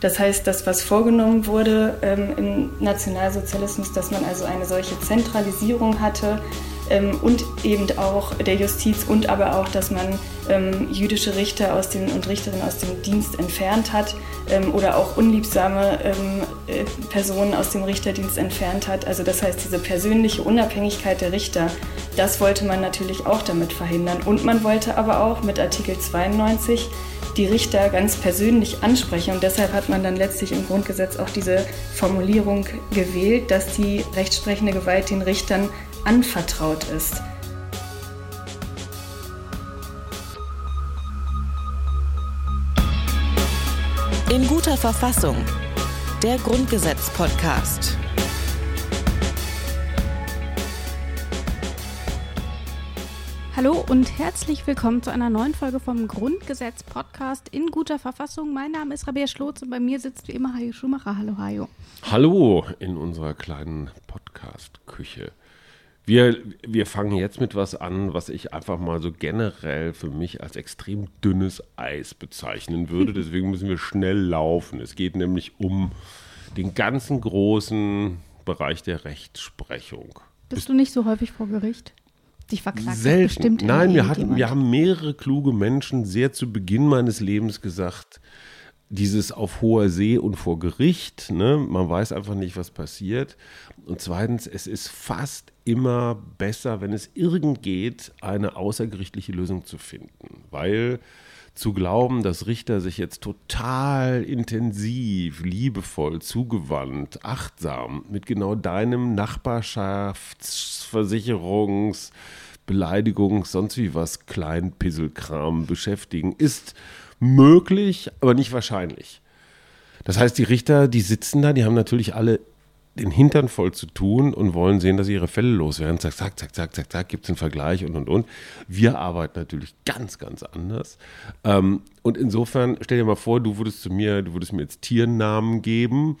Das heißt, das, was vorgenommen wurde ähm, im Nationalsozialismus, dass man also eine solche Zentralisierung hatte ähm, und eben auch der Justiz und aber auch, dass man ähm, jüdische Richter aus den, und Richterinnen aus dem Dienst entfernt hat ähm, oder auch unliebsame ähm, äh, Personen aus dem Richterdienst entfernt hat. Also das heißt, diese persönliche Unabhängigkeit der Richter, das wollte man natürlich auch damit verhindern. Und man wollte aber auch mit Artikel 92 die Richter ganz persönlich ansprechen. Und deshalb hat man dann letztlich im Grundgesetz auch diese Formulierung gewählt, dass die rechtsprechende Gewalt den Richtern anvertraut ist. In guter Verfassung. Der Grundgesetz-Podcast. Hallo und herzlich willkommen zu einer neuen Folge vom Grundgesetz-Podcast in guter Verfassung. Mein Name ist Rabea Schlotz und bei mir sitzt wie immer Hajo Schumacher. Hallo, Hajo. Hallo in unserer kleinen Podcast-Küche. Wir, wir fangen jetzt mit was an, was ich einfach mal so generell für mich als extrem dünnes Eis bezeichnen würde. Deswegen müssen wir schnell laufen. Es geht nämlich um den ganzen großen Bereich der Rechtsprechung. Bist du nicht so häufig vor Gericht? Dich verklagt Selten. bestimmt Nein, wir, hatten, wir haben mehrere kluge Menschen sehr zu Beginn meines Lebens gesagt, dieses auf hoher See und vor Gericht, ne? man weiß einfach nicht, was passiert. Und zweitens, es ist fast immer besser, wenn es irgend geht, eine außergerichtliche Lösung zu finden, weil zu glauben, dass Richter sich jetzt total intensiv, liebevoll, zugewandt, achtsam mit genau deinem Nachbarschaftsversicherungs, Beleidigungs, sonst wie was Kleinpisselkram beschäftigen, ist möglich, aber nicht wahrscheinlich. Das heißt, die Richter, die sitzen da, die haben natürlich alle den Hintern voll zu tun und wollen sehen, dass sie ihre Fälle loswerden. Zack, zack, zack, zack, zack, zack, gibt es einen Vergleich und und und. Wir arbeiten natürlich ganz, ganz anders. Ähm, und insofern, stell dir mal vor, du würdest zu mir, du würdest mir jetzt Tiernamen geben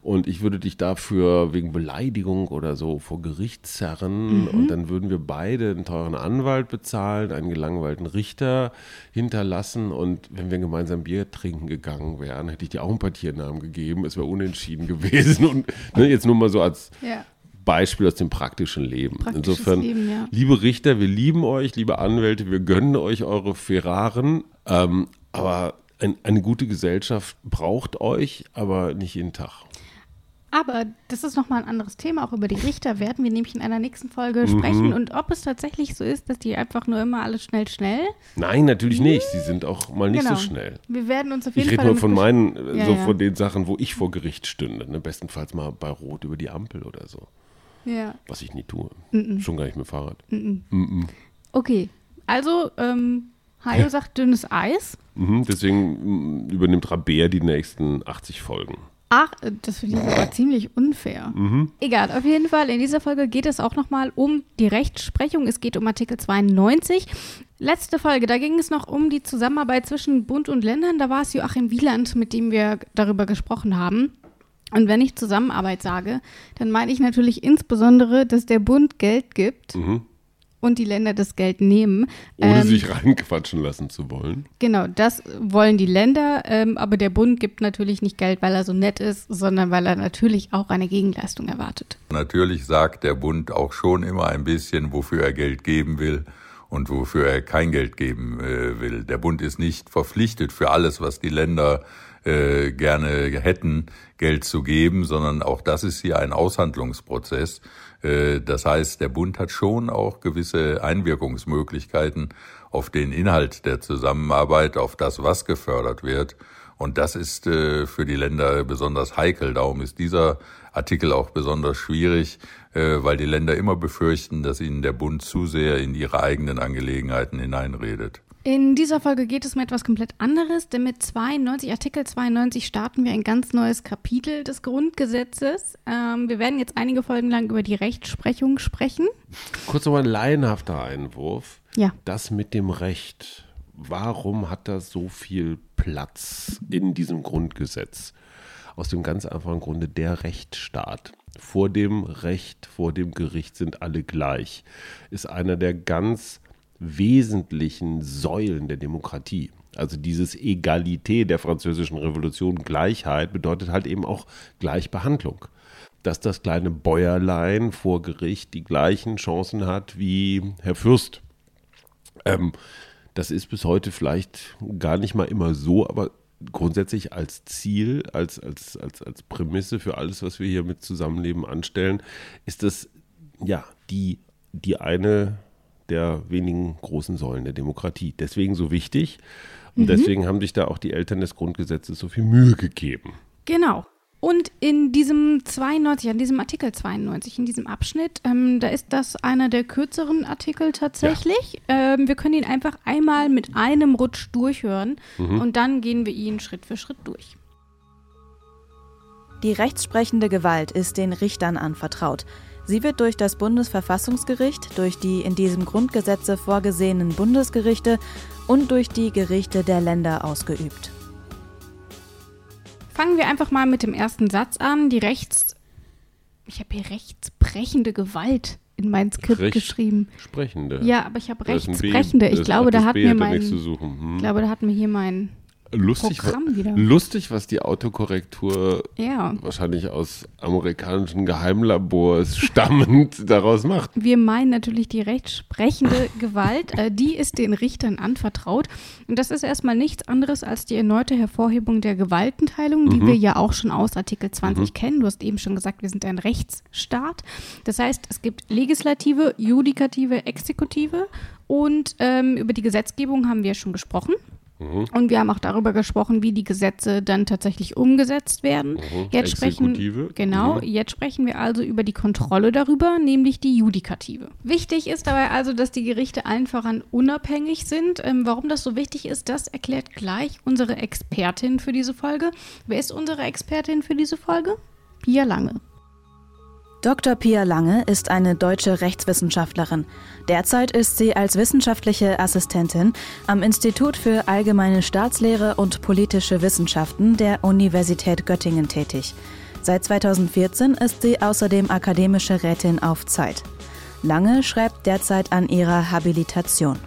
und ich würde dich dafür wegen Beleidigung oder so vor Gericht zerren und dann würden wir beide einen teuren Anwalt bezahlen, einen gelangweilten Richter hinterlassen und wenn wir gemeinsam Bier trinken gegangen wären, hätte ich dir auch ein paar Tiernamen gegeben. Es wäre unentschieden gewesen und ne, jetzt nur mal so als Ja. Beispiel aus dem praktischen Leben. Praktisches Insofern, Leben, ja. liebe Richter, wir lieben euch, liebe Anwälte, wir gönnen euch eure Ferraren, ähm, aber ein, eine gute Gesellschaft braucht euch, aber nicht jeden Tag. Aber das ist nochmal ein anderes Thema. Auch über die Richter werden wir nämlich in einer nächsten Folge Mhm. sprechen. Und ob es tatsächlich so ist, dass die einfach nur immer alles schnell, schnell. Nein, natürlich nicht. Sie sind auch mal nicht Genau. so schnell. Wir werden uns auf jeden Ich rede Fall. nur damit von besch- meinen, äh, Ja, so ja. von den Sachen, wo ich vor Gericht stünde. Ne? Bestenfalls mal bei Rot über die Ampel oder so. Ja. Was ich nie tue. Schon gar nicht mit Fahrrad. Okay. Also, ähm, Hajo sagt dünnes Eis. Mhm, deswegen mm, übernimmt Rabea die nächsten 80 Folgen. Ach, das finde ich aber ziemlich unfair. Egal, auf jeden Fall, in dieser Folge geht es auch nochmal um die Rechtsprechung. Es geht um Artikel 92. Letzte Folge, da ging es noch um die Zusammenarbeit zwischen Bund und Ländern. Da war es Joachim Wieland, mit dem wir darüber gesprochen haben. Und wenn ich Zusammenarbeit sage, dann meine ich natürlich insbesondere, dass der Bund Geld gibt und die Länder das Geld nehmen. Ohne Ähm, sich reinquatschen lassen zu wollen. Genau, das wollen die Länder, ähm, aber der Bund gibt natürlich nicht Geld, weil er so nett ist, sondern weil er natürlich auch eine Gegenleistung erwartet. Natürlich sagt der Bund auch schon immer ein bisschen, wofür er Geld geben will und wofür er kein Geld geben äh, will. Der Bund ist nicht verpflichtet für alles, was die Länder äh, gerne hätten, Geld zu geben, sondern auch das ist hier ein Aushandlungsprozess. Äh, das heißt, der Bund hat schon auch gewisse Einwirkungsmöglichkeiten auf den Inhalt der Zusammenarbeit, auf das, was gefördert wird. Und das ist äh, für die Länder besonders heikel. Darum ist dieser Artikel auch besonders schwierig, äh, weil die Länder immer befürchten, dass ihnen der Bund zu sehr in ihre eigenen Angelegenheiten hineinredet. In dieser Folge geht es um etwas komplett anderes, denn mit 92, Artikel 92 starten wir ein ganz neues Kapitel des Grundgesetzes. Ähm, wir werden jetzt einige Folgen lang über die Rechtsprechung sprechen. Kurz nochmal ein laienhafter Einwurf. Ja. Das mit dem Recht. Warum hat das so viel Platz in diesem Grundgesetz? Aus dem ganz einfachen Grunde, der Rechtsstaat. Vor dem Recht, vor dem Gericht sind alle gleich. Ist einer der ganz wesentlichen Säulen der Demokratie. Also dieses Egalité der französischen Revolution, Gleichheit, bedeutet halt eben auch Gleichbehandlung. Dass das kleine Bäuerlein vor Gericht die gleichen Chancen hat wie Herr Fürst. Ähm, das ist bis heute vielleicht gar nicht mal immer so, aber grundsätzlich als Ziel, als, als, als, als Prämisse für alles, was wir hier mit Zusammenleben anstellen, ist das ja die, die eine der wenigen großen Säulen der Demokratie. Deswegen so wichtig. Und mhm. deswegen haben sich da auch die Eltern des Grundgesetzes so viel Mühe gegeben. Genau. Und in diesem 92, an diesem Artikel 92, in diesem Abschnitt, ähm, da ist das einer der kürzeren Artikel tatsächlich. Ja. Ähm, wir können ihn einfach einmal mit einem Rutsch durchhören mhm. und dann gehen wir ihn Schritt für Schritt durch. Die rechtsprechende Gewalt ist den Richtern anvertraut. Sie wird durch das Bundesverfassungsgericht, durch die in diesem Grundgesetze vorgesehenen Bundesgerichte und durch die Gerichte der Länder ausgeübt. Fangen wir einfach mal mit dem ersten Satz an. Die Rechts. Ich habe hier rechtsbrechende Gewalt in mein Skript Recht geschrieben. Sprechende. Ja, aber ich habe rechtsbrechende. Ich glaube, da hat mir mein. Hm. Ich glaube, da hat mir hier mein lustig, lustig, was die Autokorrektur ja. wahrscheinlich aus amerikanischen Geheimlabors stammend daraus macht. Wir meinen natürlich die rechtsprechende Gewalt. Äh, die ist den Richtern anvertraut. Und das ist erstmal nichts anderes als die erneute Hervorhebung der Gewaltenteilung, die mhm. wir ja auch schon aus Artikel 20 mhm. kennen. Du hast eben schon gesagt, wir sind ein Rechtsstaat. Das heißt, es gibt Legislative, Judikative, Exekutive. Und ähm, über die Gesetzgebung haben wir schon gesprochen. Mhm. Und wir haben auch darüber gesprochen, wie die Gesetze dann tatsächlich umgesetzt werden. Mhm. Jetzt sprechen, genau, mhm. jetzt sprechen wir also über die Kontrolle darüber, nämlich die Judikative. Wichtig ist dabei also, dass die Gerichte allen voran unabhängig sind. Ähm, warum das so wichtig ist, das erklärt gleich unsere Expertin für diese Folge. Wer ist unsere Expertin für diese Folge? Pia Lange. Dr. Pia Lange ist eine deutsche Rechtswissenschaftlerin. Derzeit ist sie als wissenschaftliche Assistentin am Institut für allgemeine Staatslehre und politische Wissenschaften der Universität Göttingen tätig. Seit 2014 ist sie außerdem akademische Rätin auf Zeit. Lange schreibt derzeit an ihrer Habilitation.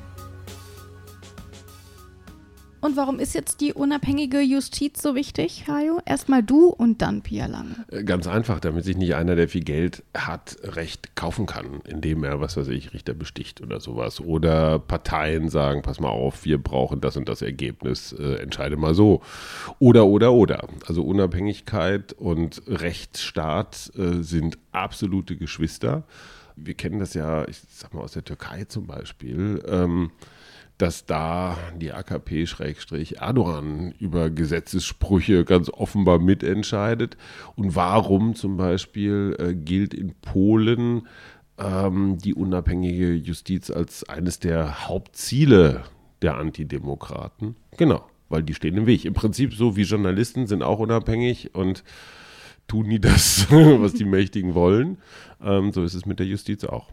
Und warum ist jetzt die unabhängige Justiz so wichtig, Hajo? Erstmal du und dann Pia Lange. Äh, ganz einfach, damit sich nicht einer, der viel Geld hat, Recht kaufen kann, indem er, was weiß ich, Richter besticht oder sowas. Oder Parteien sagen, pass mal auf, wir brauchen das und das Ergebnis, äh, entscheide mal so. Oder, oder, oder. Also Unabhängigkeit und Rechtsstaat äh, sind absolute Geschwister. Wir kennen das ja, ich sag mal aus der Türkei zum Beispiel. Ähm, dass da die AKP-Erdogan über Gesetzessprüche ganz offenbar mitentscheidet. Und warum zum Beispiel äh, gilt in Polen ähm, die unabhängige Justiz als eines der Hauptziele der Antidemokraten? Genau, weil die stehen im Weg. Im Prinzip so wie Journalisten sind auch unabhängig und tun nie das, was die Mächtigen wollen. Ähm, so ist es mit der Justiz auch.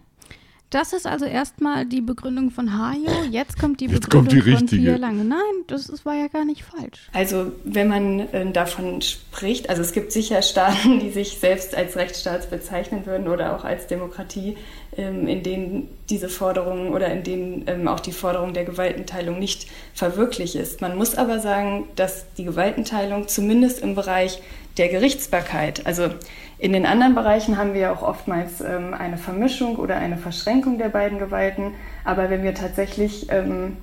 Das ist also erstmal die Begründung von Hajo. Jetzt kommt die Jetzt Begründung kommt die von Pia Lange. Nein, das ist, war ja gar nicht falsch. Also wenn man äh, davon spricht, also es gibt sicher Staaten, die sich selbst als Rechtsstaat bezeichnen würden oder auch als Demokratie, ähm, in denen diese Forderung oder in denen ähm, auch die Forderung der Gewaltenteilung nicht verwirklicht ist. Man muss aber sagen, dass die Gewaltenteilung zumindest im Bereich der Gerichtsbarkeit, also in den anderen Bereichen haben wir auch oftmals ähm, eine Vermischung oder eine Verschränkung der beiden Gewalten. Aber wenn wir tatsächlich ähm,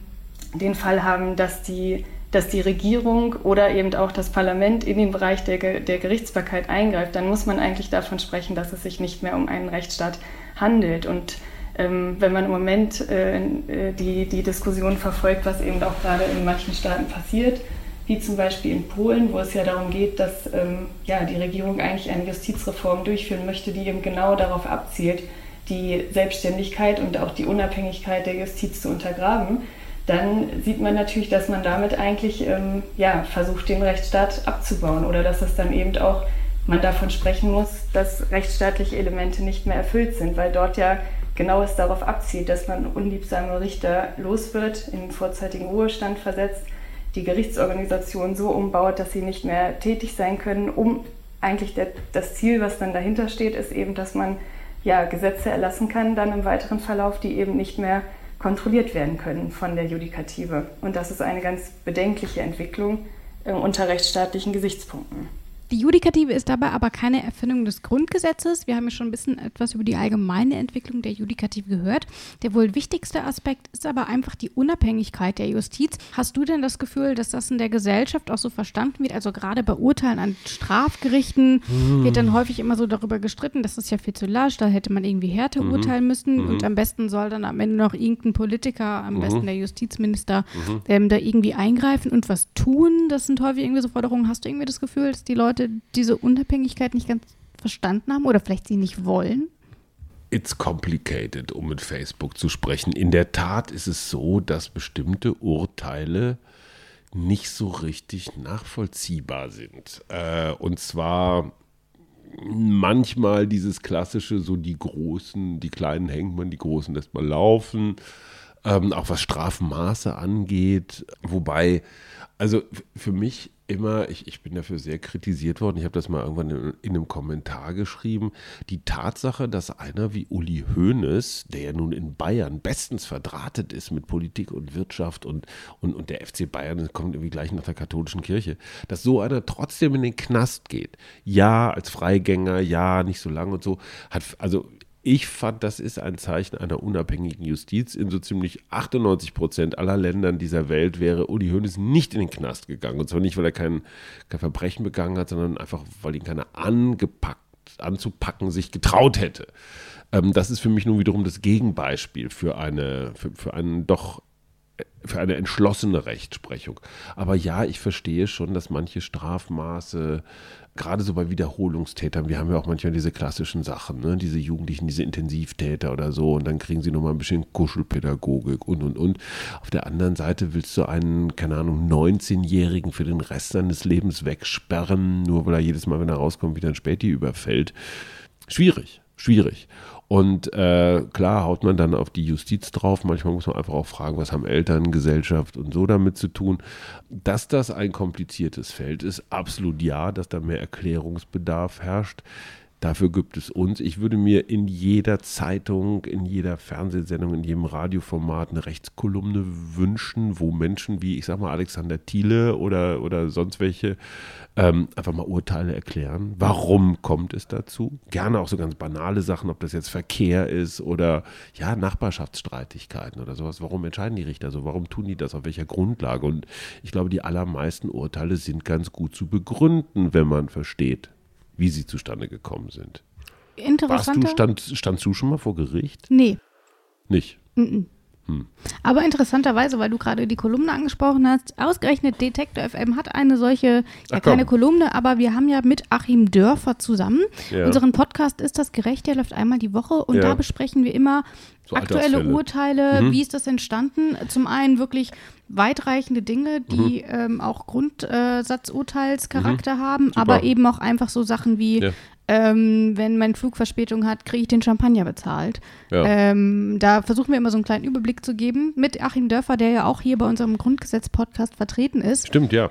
den Fall haben, dass die, dass die Regierung oder eben auch das Parlament in den Bereich der, der Gerichtsbarkeit eingreift, dann muss man eigentlich davon sprechen, dass es sich nicht mehr um einen Rechtsstaat handelt. Und ähm, wenn man im Moment äh, äh die, die Diskussion verfolgt, was eben auch gerade in manchen Staaten passiert, wie zum Beispiel in Polen, wo es ja darum geht, dass ähm, ja, die Regierung eigentlich eine Justizreform durchführen möchte, die eben genau darauf abzielt, die Selbstständigkeit und auch die Unabhängigkeit der Justiz zu untergraben, dann sieht man natürlich, dass man damit eigentlich ähm, ja, versucht, den Rechtsstaat abzubauen oder dass es dann eben auch man davon sprechen muss, dass rechtsstaatliche Elemente nicht mehr erfüllt sind, weil dort ja genau es darauf abzielt, dass man unliebsame Richter los wird, in vorzeitigen Ruhestand versetzt die Gerichtsorganisation so umbaut, dass sie nicht mehr tätig sein können, um eigentlich der, das Ziel, was dann dahinter steht, ist eben, dass man ja Gesetze erlassen kann, dann im weiteren Verlauf, die eben nicht mehr kontrolliert werden können von der Judikative. Und das ist eine ganz bedenkliche Entwicklung äh, unter rechtsstaatlichen Gesichtspunkten. Die Judikative ist dabei aber keine Erfindung des Grundgesetzes. Wir haben ja schon ein bisschen etwas über die allgemeine Entwicklung der Judikative gehört. Der wohl wichtigste Aspekt ist aber einfach die Unabhängigkeit der Justiz. Hast du denn das Gefühl, dass das in der Gesellschaft auch so verstanden wird? Also gerade bei Urteilen an Strafgerichten hm. wird dann häufig immer so darüber gestritten, das ist ja viel zu lasch, da hätte man irgendwie härter mhm. urteilen müssen mhm. und am besten soll dann am Ende noch irgendein Politiker, am mhm. besten der Justizminister, mhm. ähm, da irgendwie eingreifen und was tun. Das sind häufig irgendwie so Forderungen. Hast du irgendwie das Gefühl, dass die Leute Leute diese Unabhängigkeit nicht ganz verstanden haben oder vielleicht sie nicht wollen? It's complicated, um mit Facebook zu sprechen. In der Tat ist es so, dass bestimmte Urteile nicht so richtig nachvollziehbar sind. Äh, und zwar manchmal dieses klassische, so die Großen, die Kleinen hängt man, die Großen lässt man laufen. Ähm, auch was Strafmaße angeht. Wobei, also für mich immer, ich, ich bin dafür sehr kritisiert worden, ich habe das mal irgendwann in, in, einem Kommentar geschrieben, die Tatsache, dass einer wie Uli Hoeneß, der ja nun in Bayern bestens verdrahtet ist mit Politik und Wirtschaft und, und, und der FC Bayern kommt irgendwie gleich nach der katholischen Kirche, dass so einer trotzdem in den Knast geht. Ja, als Freigänger, ja, nicht so lang und so, hat, also ich fand, das ist ein Zeichen einer unabhängigen Justiz. In so ziemlich 98 Prozent aller Ländern dieser Welt wäre Uli Hoeneß nicht in den Knast gegangen. Und zwar nicht, weil er kein, kein Verbrechen begangen hat, sondern einfach, weil ihn keiner angepackt, anzupacken sich getraut hätte. Ähm, das ist für mich nun wiederum das Gegenbeispiel für eine, für, für einen doch für eine entschlossene Rechtsprechung. Aber ja, ich verstehe schon, dass manche Strafmaße gerade so bei Wiederholungstätern, wir haben ja auch manchmal diese klassischen Sachen, ne? diese Jugendlichen, diese Intensivtäter oder so, und dann kriegen sie nochmal ein bisschen Kuschelpädagogik und und und. Auf der anderen Seite willst du einen, keine Ahnung, 19-Jährigen für den Rest seines Lebens wegsperren, nur weil er jedes Mal, wenn er rauskommt, wieder ein Späti überfällt. Schwierig, schwierig. Und äh, klar haut man dann auf die Justiz drauf. Manchmal muss man einfach auch fragen, was haben Eltern, Gesellschaft und so damit zu tun. Dass das ein kompliziertes Feld ist, absolut ja, dass da mehr Erklärungsbedarf herrscht. Dafür gibt es uns. Ich würde mir in jeder Zeitung, in jeder Fernsehsendung, in jedem Radioformat eine Rechtskolumne wünschen, wo Menschen wie, ich sag mal, Alexander Thiele oder, oder sonst welche ähm, einfach mal Urteile erklären. Warum kommt es dazu? Gerne auch so ganz banale Sachen, ob das jetzt Verkehr ist oder ja, Nachbarschaftsstreitigkeiten oder sowas. Warum entscheiden die Richter so? Warum tun die das? Auf welcher Grundlage? Und ich glaube, die allermeisten Urteile sind ganz gut zu begründen, wenn man versteht, wie sie zustande gekommen sind. Interessant. du, stand, standst du schon mal vor Gericht? Nee. Nicht? -mm. Hm. Aber interessanterweise, weil du gerade die Kolumne angesprochen hast, ausgerechnet Detektor FM hat eine solche, ja Ach, keine Kolumne, aber wir haben ja mit Achim Dörfer zusammen. Ja. Unseren Podcast ist das gerecht, der läuft einmal die Woche und ja. da besprechen wir immer so aktuelle Urteile, mhm. wie ist das entstanden? Zum einen wirklich weitreichende Dinge, die mhm. ähm, auch Grundsatzurteilscharakter mhm. haben, Super. aber eben auch einfach so Sachen wie ja ähm, wenn mein Flug Verspätung hat, kriege ich den Champagner bezahlt. Ja. Ähm, da versuchen wir immer so einen kleinen Überblick zu geben mit Achim Dörfer, der ja auch hier bei unserem Grundgesetz-Podcast vertreten ist. Stimmt, ja.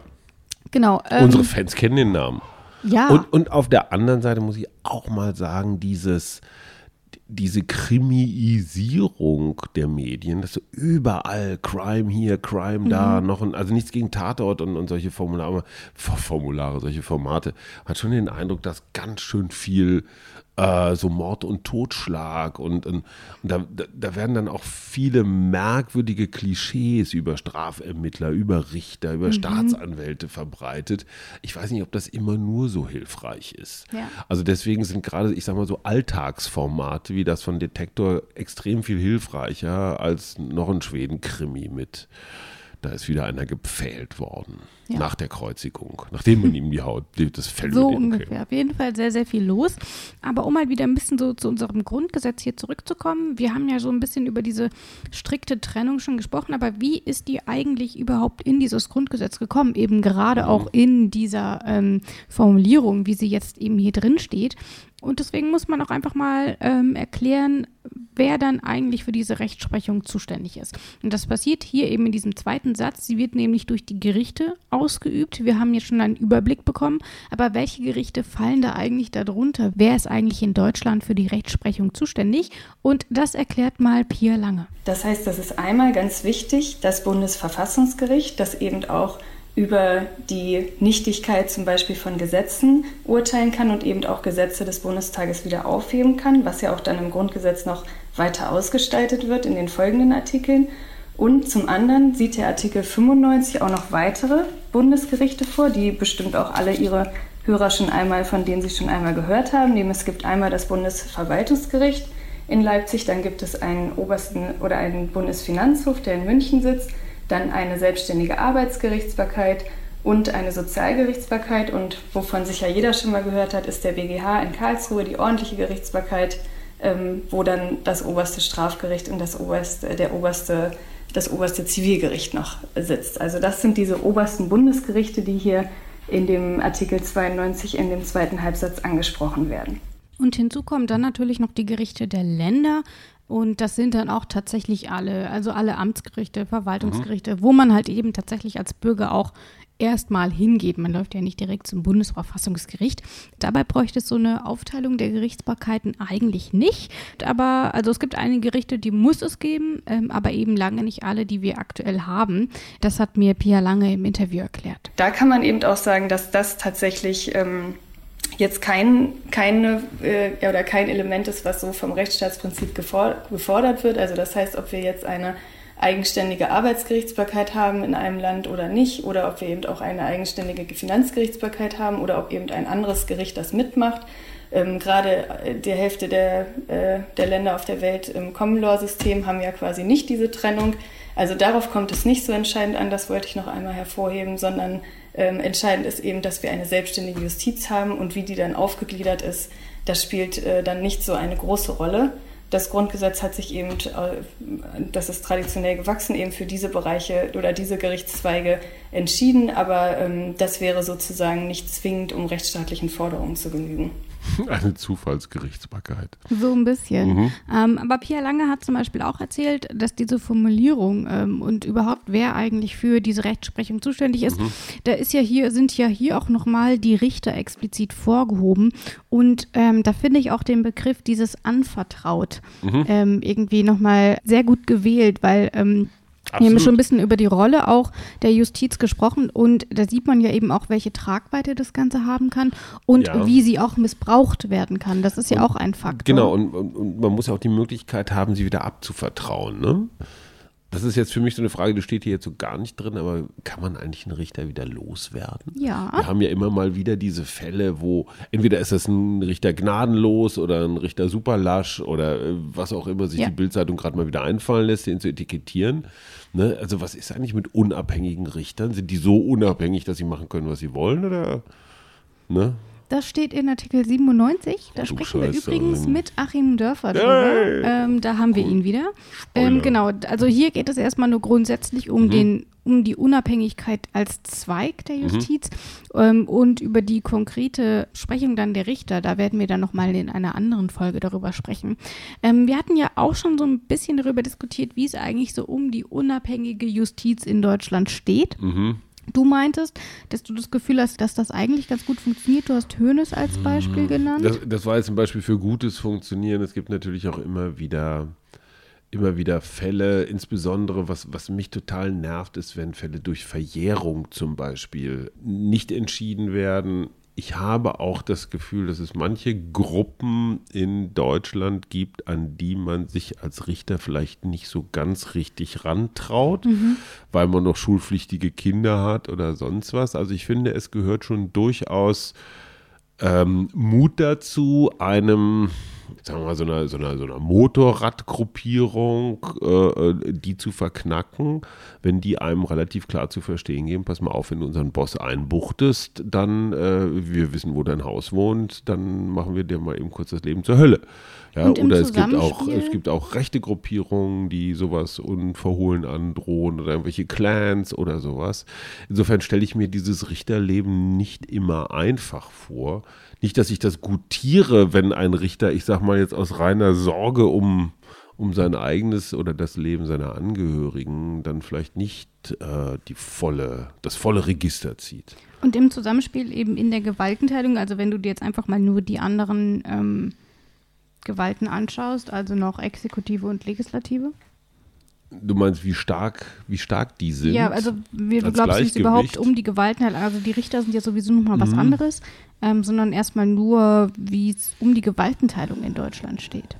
Genau. Ähm, Unsere Fans kennen den Namen. Ja. Und, und auf der anderen Seite muss ich auch mal sagen, dieses diese Krimiisierung der Medien, dass so überall Crime hier, Crime da, mhm. noch ein, also nichts gegen Tatort und, und solche Formulare, Formulare, solche Formate, hat schon den Eindruck, dass ganz schön viel äh, so Mord und Totschlag und, und, und da, da, werden dann auch viele merkwürdige Klischees über Strafermittler, über Richter, über mhm. Staatsanwälte verbreitet. Ich weiß nicht, ob das immer nur so hilfreich ist. Ja. Also deswegen sind gerade, ich sag mal so Alltagsformate wie das von Detektor extrem viel hilfreicher als noch ein Schweden-Krimi mit da ist wieder einer gepfählt worden ja. nach der Kreuzigung, nachdem man ihm die Haut, das Fell So ungefähr. Okay. Auf jeden Fall sehr, sehr viel los. Aber um mal wieder ein bisschen so zu unserem Grundgesetz hier zurückzukommen, wir haben ja so ein bisschen über diese strikte Trennung schon gesprochen, aber wie ist die eigentlich überhaupt in dieses Grundgesetz gekommen? Eben gerade mhm. auch in dieser ähm, Formulierung, wie sie jetzt eben hier drin steht. Und deswegen muss man auch einfach mal ähm, erklären, wer dann eigentlich für diese Rechtsprechung zuständig ist. Und das passiert hier eben in diesem zweiten Satz. Sie wird nämlich durch die Gerichte ausgeübt. Wir haben jetzt schon einen Überblick bekommen. Aber welche Gerichte fallen da eigentlich darunter? Wer ist eigentlich in Deutschland für die Rechtsprechung zuständig? Und das erklärt mal Pia Lange. Das heißt, das ist einmal ganz wichtig, das Bundesverfassungsgericht, das eben auch über die Nichtigkeit zum Beispiel von Gesetzen urteilen kann und eben auch Gesetze des Bundestages wieder aufheben kann, was ja auch dann im Grundgesetz noch weiter ausgestaltet wird in den folgenden Artikeln. Und zum anderen sieht der Artikel 95 auch noch weitere Bundesgerichte vor, die bestimmt auch alle ihre Hörer schon einmal, von denen sie schon einmal gehört haben. Es gibt einmal das Bundesverwaltungsgericht in Leipzig, dann gibt es einen obersten oder einen Bundesfinanzhof, der in München sitzt dann eine selbstständige Arbeitsgerichtsbarkeit und eine Sozialgerichtsbarkeit. Und wovon sicher jeder schon mal gehört hat, ist der BGH in Karlsruhe, die ordentliche Gerichtsbarkeit, ähm, wo dann das oberste Strafgericht und das oberste, der oberste, das oberste Zivilgericht noch sitzt. Also das sind diese obersten Bundesgerichte, die hier in dem Artikel 92 in dem zweiten Halbsatz angesprochen werden. Und hinzu kommen dann natürlich noch die Gerichte der Länder, und das sind dann auch tatsächlich alle, also alle Amtsgerichte, Verwaltungsgerichte, mhm. wo man halt eben tatsächlich als Bürger auch erstmal hingeht. Man läuft ja nicht direkt zum Bundesverfassungsgericht. Dabei bräuchte es so eine Aufteilung der Gerichtsbarkeiten eigentlich nicht. Aber also es gibt einige Gerichte, die muss es geben, ähm, aber eben lange nicht alle, die wir aktuell haben. Das hat mir Pia Lange im Interview erklärt. Da kann man eben auch sagen, dass das tatsächlich ähm jetzt kein, keine, äh, oder kein Element ist, was so vom Rechtsstaatsprinzip gefordert wird. Also das heißt, ob wir jetzt eine eigenständige Arbeitsgerichtsbarkeit haben in einem Land oder nicht, oder ob wir eben auch eine eigenständige Finanzgerichtsbarkeit haben oder ob eben ein anderes Gericht das mitmacht. Ähm, gerade äh, die Hälfte der, äh, der Länder auf der Welt im Common Law System haben ja quasi nicht diese Trennung. Also darauf kommt es nicht so entscheidend an, das wollte ich noch einmal hervorheben, sondern ähm, entscheidend ist eben, dass wir eine selbstständige Justiz haben und wie die dann aufgegliedert ist, das spielt äh, dann nicht so eine große Rolle. Das Grundgesetz hat sich eben, äh, das ist traditionell gewachsen, eben für diese Bereiche oder diese Gerichtszweige entschieden, aber ähm, das wäre sozusagen nicht zwingend, um rechtsstaatlichen Forderungen zu genügen. Eine Zufallsgerichtsbarkeit. So ein bisschen. Mhm. Ähm, aber Pia Lange hat zum Beispiel auch erzählt, dass diese Formulierung ähm, und überhaupt wer eigentlich für diese Rechtsprechung zuständig ist, mhm. da ist ja hier, sind ja hier auch nochmal die Richter explizit vorgehoben. Und ähm, da finde ich auch den Begriff dieses anvertraut mhm. ähm, irgendwie nochmal sehr gut gewählt, weil ähm, Absolut. Wir haben schon ein bisschen über die Rolle auch der Justiz gesprochen und da sieht man ja eben auch, welche Tragweite das Ganze haben kann und ja. wie sie auch missbraucht werden kann. Das ist ja auch ein Faktor. Genau, und, und, und, man muss ja auch die Möglichkeit haben, sie wieder abzuvertrauen. Ne? Das ist jetzt für mich so eine Frage, die steht hier jetzt so gar nicht drin, aber kann man eigentlich einen Richter wieder loswerden? Ja. Wir haben ja immer mal wieder diese Fälle, wo entweder ist das ein Richter gnadenlos oder ein Richter superlasch oder äh, was auch immer sich ja. die Bildzeitung gerade mal wieder einfallen lässt, den zu etikettieren. Ne? Also was ist eigentlich mit unabhängigen Richtern? Sind die so unabhängig, dass sie machen können, was sie wollen? Oder? Ne? Das steht in Artikel 97. Da du sprechen wir übrigens mit Achim Dörfer drüber. Ähm, da haben wir ihn wieder. Ähm, genau, also hier geht es erstmal nur grundsätzlich um mhm. den um die Unabhängigkeit als Zweig der mhm. Justiz mhm. ähm, und über die konkrete Sprechung dann der Richter. Da werden wir dann nochmal in einer anderen Folge darüber sprechen. Ähm, wir hatten ja auch schon so ein bisschen darüber diskutiert, wie es eigentlich so um die unabhängige Justiz in Deutschland steht. Mhm. Du meintest, dass du das Gefühl hast, dass das eigentlich ganz gut funktioniert. Du hast Hönes als Beispiel genannt. Das, das war jetzt ein Beispiel für gutes Funktionieren. Es gibt natürlich auch immer wieder, immer wieder Fälle, insbesondere was, was mich total nervt, ist, wenn Fälle durch Verjährung zum Beispiel nicht entschieden werden ich habe auch das Gefühl, dass es manche Gruppen in Deutschland gibt, an die man sich als Richter vielleicht nicht so ganz richtig rantraut, mhm. weil man noch schulpflichtige Kinder hat oder sonst was. Also ich finde, es gehört schon durchaus ähm, Mut dazu, einem sagen wir mal, so einer, so einer, so einer Motorradgruppierung, äh, die zu verknacken, wenn die einem relativ klar zu verstehen geben, pass mal auf, wenn du unseren Boss einbuchtest, dann, äh, wir wissen, wo dein Haus wohnt, dann machen wir dir mal eben kurz das Leben zur Hölle. Ja, oder es gibt, auch, es gibt auch rechte Gruppierungen, die sowas unverhohlen androhen oder irgendwelche Clans oder sowas. Insofern stelle ich mir dieses Richterleben nicht immer einfach vor. Nicht, dass ich das gutiere, wenn ein Richter, ich sag mal jetzt aus reiner Sorge um, um sein eigenes oder das Leben seiner Angehörigen dann vielleicht nicht äh, die volle, das volle Register zieht. Und im Zusammenspiel eben in der Gewaltenteilung, also wenn du dir jetzt einfach mal nur die anderen ähm Gewalten anschaust, also noch Exekutive und Legislative? Du meinst, wie stark, wie stark die sind? Ja, also wir glaubst nicht überhaupt um die Gewalten, also die Richter sind ja sowieso nochmal mhm. was anderes, ähm, sondern erstmal nur, wie es um die Gewaltenteilung in Deutschland steht.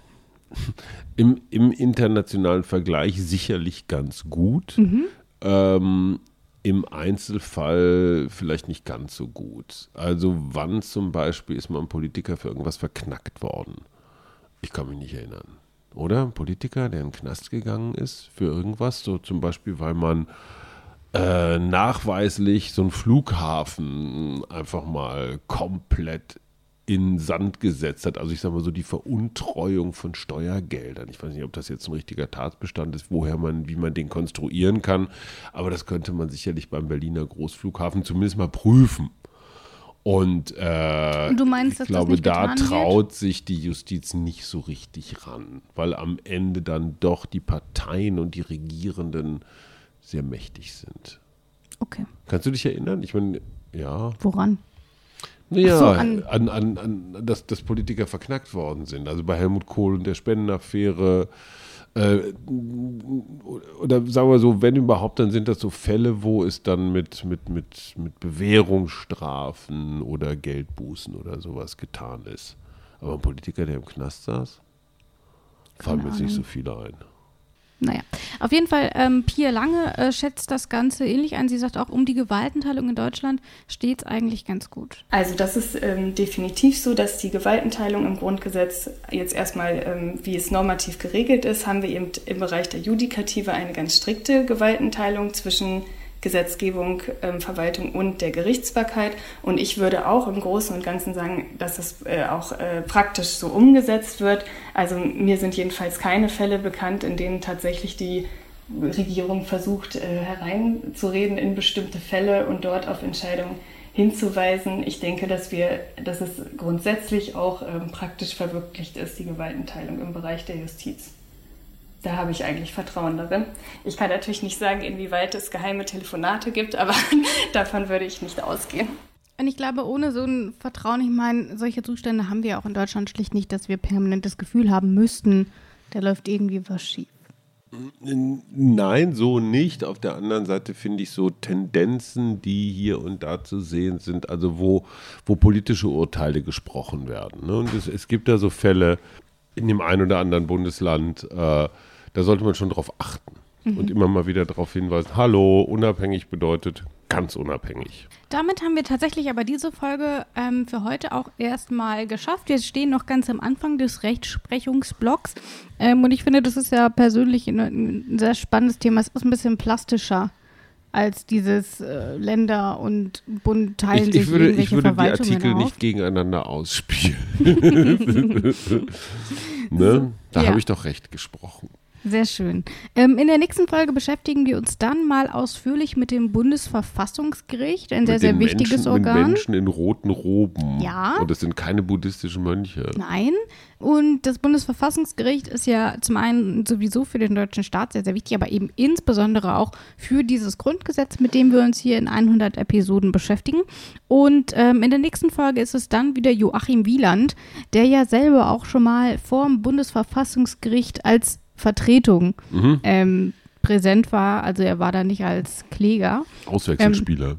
Im, Im internationalen Vergleich sicherlich ganz gut. Mhm. Ähm, im Einzelfall vielleicht nicht ganz so gut. Also wann zum Beispiel ist man Politiker für irgendwas verknackt worden? Ich kann mich nicht erinnern. Oder? Ein Politiker, der in den Knast gegangen ist für irgendwas, so zum Beispiel, weil man äh, nachweislich so einen Flughafen einfach mal komplett in Sand gesetzt hat. Also ich sage mal so die Veruntreuung von Steuergeldern. Ich weiß nicht, ob das jetzt ein richtiger Tatbestand ist, woher man, wie man den konstruieren kann, aber das könnte man sicherlich beim Berliner Großflughafen zumindest mal prüfen. Und, äh, Und du meinst, ich glaube, da traut wird? sich die Justiz nicht so richtig ran, weil am Ende dann doch die Parteien und die Regierenden sehr mächtig sind. Okay. Kannst du dich erinnern? Ich meine, ja. Woran? Naja, so, an, an, an, an dass, dass Politiker verknackt worden sind. Also bei Helmut Kohl und der Spendenaffäre, äh, oder sagen wir so, wenn überhaupt, dann sind das so Fälle, wo es dann mit, mit, mit, mit Bewährungsstrafen oder Geldbußen oder sowas getan ist. Aber ein Politiker, der im Knast saß, fallen mir jetzt nicht so viele ein. Naja, auf jeden Fall, ähm, Pia Lange äh, schätzt das Ganze ähnlich ein. Sie sagt auch, um die Gewaltenteilung in Deutschland steht es eigentlich ganz gut. Also das ist ähm, definitiv so, dass die Gewaltenteilung im Grundgesetz jetzt erstmal, ähm, wie es normativ geregelt ist, haben wir eben im Bereich der Judikative eine ganz strikte Gewaltenteilung zwischen Gesetzgebung, ähm, Verwaltung und der Gerichtsbarkeit. Und ich würde auch im Großen und Ganzen sagen, dass es äh, auch äh, praktisch so umgesetzt wird. Also mir sind jedenfalls keine Fälle bekannt, in denen tatsächlich die Regierung versucht, äh, hereinzureden in bestimmte Fälle und dort auf Entscheidungen hinzuweisen. Ich denke, dass wir, dass es grundsätzlich auch ähm, praktisch verwirklicht ist, die Gewaltenteilung im Bereich der Justiz da habe ich eigentlich Vertrauen darin. Ich kann natürlich nicht sagen, inwieweit es geheime Telefonate gibt, aber davon würde ich nicht ausgehen. Und ich glaube, ohne so ein Vertrauen, ich meine, solche Zustände haben wir auch in Deutschland schlicht nicht, dass wir permanent das Gefühl haben müssten, da läuft irgendwie was schief. Nein, so nicht. Auf der anderen Seite finde ich so Tendenzen, die hier und da zu sehen sind, also wo, wo politische Urteile gesprochen werden. Ne? Und es, es, gibt da so Fälle in dem einen oder anderen Bundesland, äh, da sollte man schon drauf achten mhm. und immer mal wieder darauf hinweisen, hallo, unabhängig bedeutet ganz unabhängig. Damit haben wir tatsächlich aber diese Folge ähm, für heute auch erstmal geschafft. Wir stehen noch ganz am Anfang des Rechtsprechungsblocks ähm, und ich finde, das ist ja persönlich ein, ein sehr spannendes Thema. Es ist ein bisschen plastischer als dieses äh, Länder und Bund teilen ich, ich sich würde, irgendwelche Ich würde die Artikel auf. nicht gegeneinander ausspielen. ne? Da ja. habe ich doch recht gesprochen. Sehr schön. Ähm, in der nächsten Folge beschäftigen wir uns dann mal ausführlich mit dem Bundesverfassungsgericht, ein sehr, sehr wichtiges Menschen, Organ. Mit Menschen in roten Roben. Ja. Und das sind keine buddhistischen Mönche. Nein. Und das Bundesverfassungsgericht ist ja zum einen sowieso für den deutschen Staat sehr, sehr wichtig, aber eben insbesondere auch für dieses Grundgesetz, mit dem wir uns hier in 100 Episoden beschäftigen. Und ähm, in der nächsten Folge ist es dann wieder Joachim Wieland, der ja selber auch schon mal vor dem Bundesverfassungsgericht als Vertretung mhm. ähm, präsent war. Also er war da nicht als Kläger. Auswechselspieler.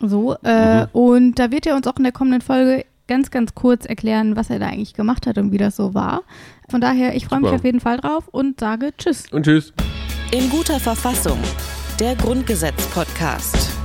Ähm, so, äh, mhm. und da wird er uns auch in der kommenden Folge ganz, ganz kurz erklären, was er da eigentlich gemacht hat und wie das so war. Von daher, ich freue mich auf jeden Fall drauf und sage Tschüss. Und Tschüss. In guter Verfassung, der Grundgesetz-Podcast.